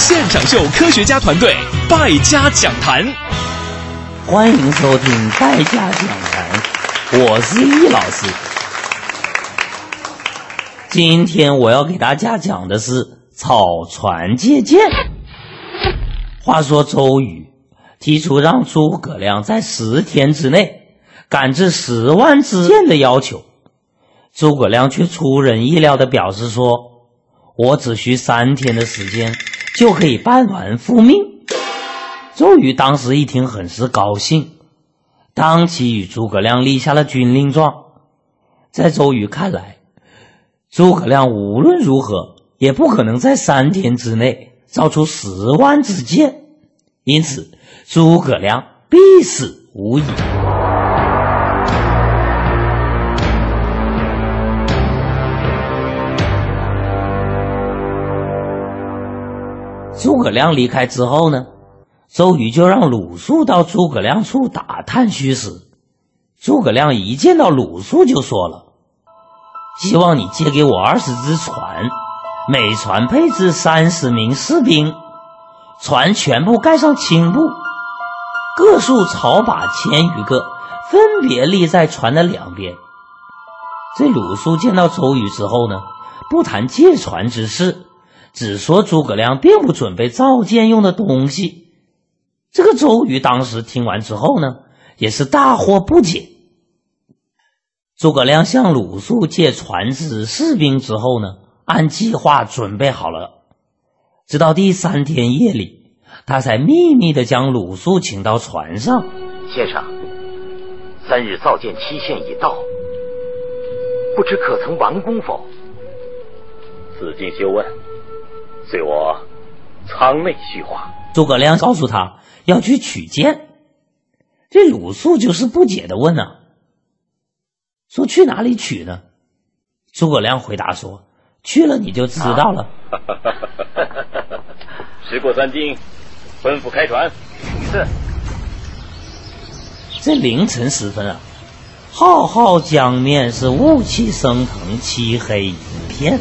现场秀科学家团队败家讲坛，欢迎收听败家讲坛，我是易老师。今天我要给大家讲的是草船借箭。话说周瑜提出让诸葛亮在十天之内赶制十万支箭的要求，诸葛亮却出人意料的表示说：“我只需三天的时间。”就可以办完复命。周瑜当时一听，很是高兴，当即与诸葛亮立下了军令状。在周瑜看来，诸葛亮无论如何也不可能在三天之内造出十万支箭，因此诸葛亮必死无疑。诸葛亮离开之后呢，周瑜就让鲁肃到诸葛亮处打探虚实。诸葛亮一见到鲁肃就说了：“希望你借给我二十只船，每船配置三十名士兵，船全部盖上青布，各竖草靶千余个，分别立在船的两边。”这鲁肃见到周瑜之后呢，不谈借船之事。只说诸葛亮并不准备造箭用的东西，这个周瑜当时听完之后呢，也是大惑不解。诸葛亮向鲁肃借船只、士兵之后呢，按计划准备好了。直到第三天夜里，他才秘密的将鲁肃请到船上。先生，三日造舰期限已到，不知可曾完工否？子敬休问。随我舱内叙话。诸葛亮告诉他要去取剑，这鲁肃就是不解的问呢，说去哪里取呢？诸葛亮回答说：“去了你就知道了。”时过三更，吩咐开船。是。这凌晨时分啊，浩浩江面是雾气升腾，漆黑一片。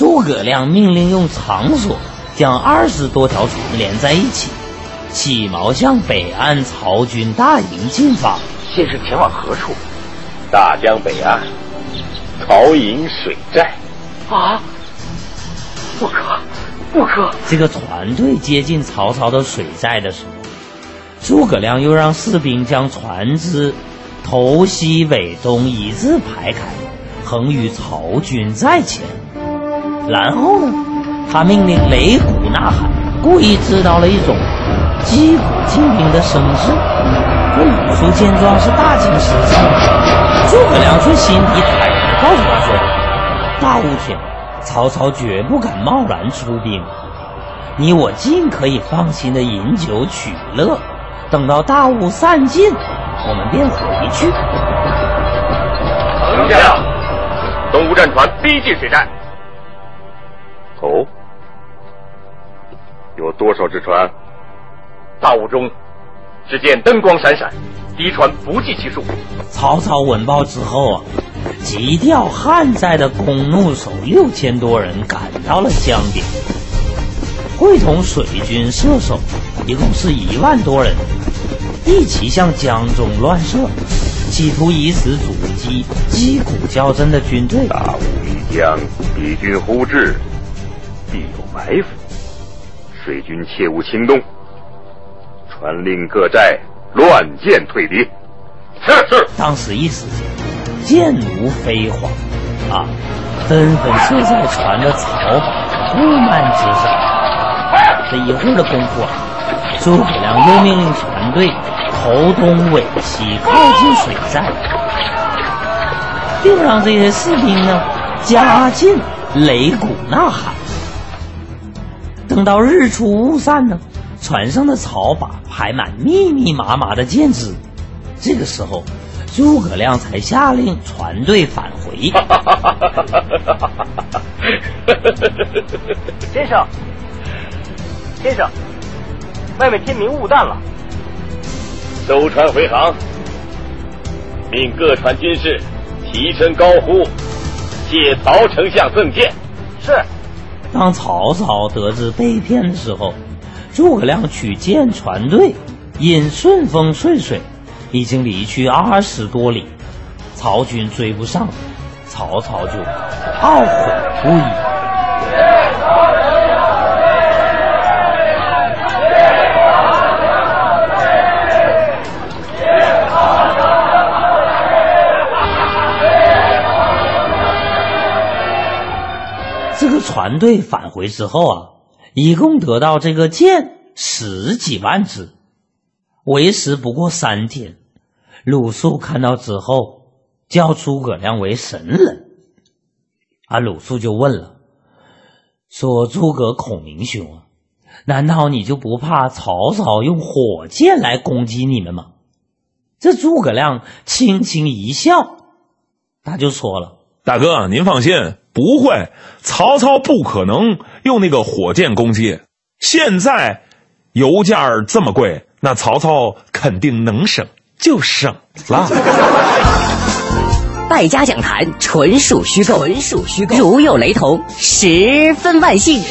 诸葛亮命令用长索将二十多条船连在一起，起锚向北岸曹军大营进发。先是前往何处？大江北岸，曹营水寨。啊！不可，不可！这个船队接近曹操的水寨的时候，诸葛亮又让士兵将船只头西尾东一字排开，横于曹军寨前。然后呢，他命令擂鼓呐喊，故意制造了一种击鼓进兵的声势。这鲁肃见状是大惊失色，诸葛亮却心底坦然，告诉他说：“大雾天，曹操绝不敢贸然出兵，你我尽可以放心的饮酒取乐，等到大雾散尽，我们便回去。”丞相，东吴战。船逼近水寨。哦，有多少只船？大雾中，只见灯光闪闪，敌船不计其数。曹操闻报之后啊，急调汉寨的弓弩手六千多人赶到了江边，会同水军射手，一共是一万多人，一起向江中乱射，企图以此阻击击鼓交阵的军队。大雾一将，敌军忽至。必有埋伏，水军切勿轻动。传令各寨乱箭退敌。是是。当时一时间，箭如飞花，啊，纷纷射在船的草板、布幔之上。这一会儿的功夫啊，诸葛亮又命令船队头东尾西靠近水寨，并让这些士兵呢加劲擂鼓呐喊。等到日出雾散呢，船上的草把排满密密麻麻的箭子。这个时候，诸葛亮才下令船队返回。先生，先生，外面天明雾淡了，收船回航，命各船军士齐声高呼：“谢曹丞相赠箭。”是。当曹操得知被骗的时候，诸葛亮取箭船队因顺风顺水，已经离去二十多里，曹军追不上，曹操就懊悔不已。船队返回之后啊，一共得到这个箭十几万支，为时不过三天。鲁肃看到之后，叫诸葛亮为神人。啊，鲁肃就问了，说：“诸葛孔明兄啊，难道你就不怕曹操用火箭来攻击你们吗？”这诸葛亮轻轻一笑，他就说了：“大哥，您放心。”不会，曹操不可能用那个火箭攻击。现在油价这么贵，那曹操肯定能省就省了。败家讲坛纯属虚构，纯属虚构，如有雷同，十分万幸。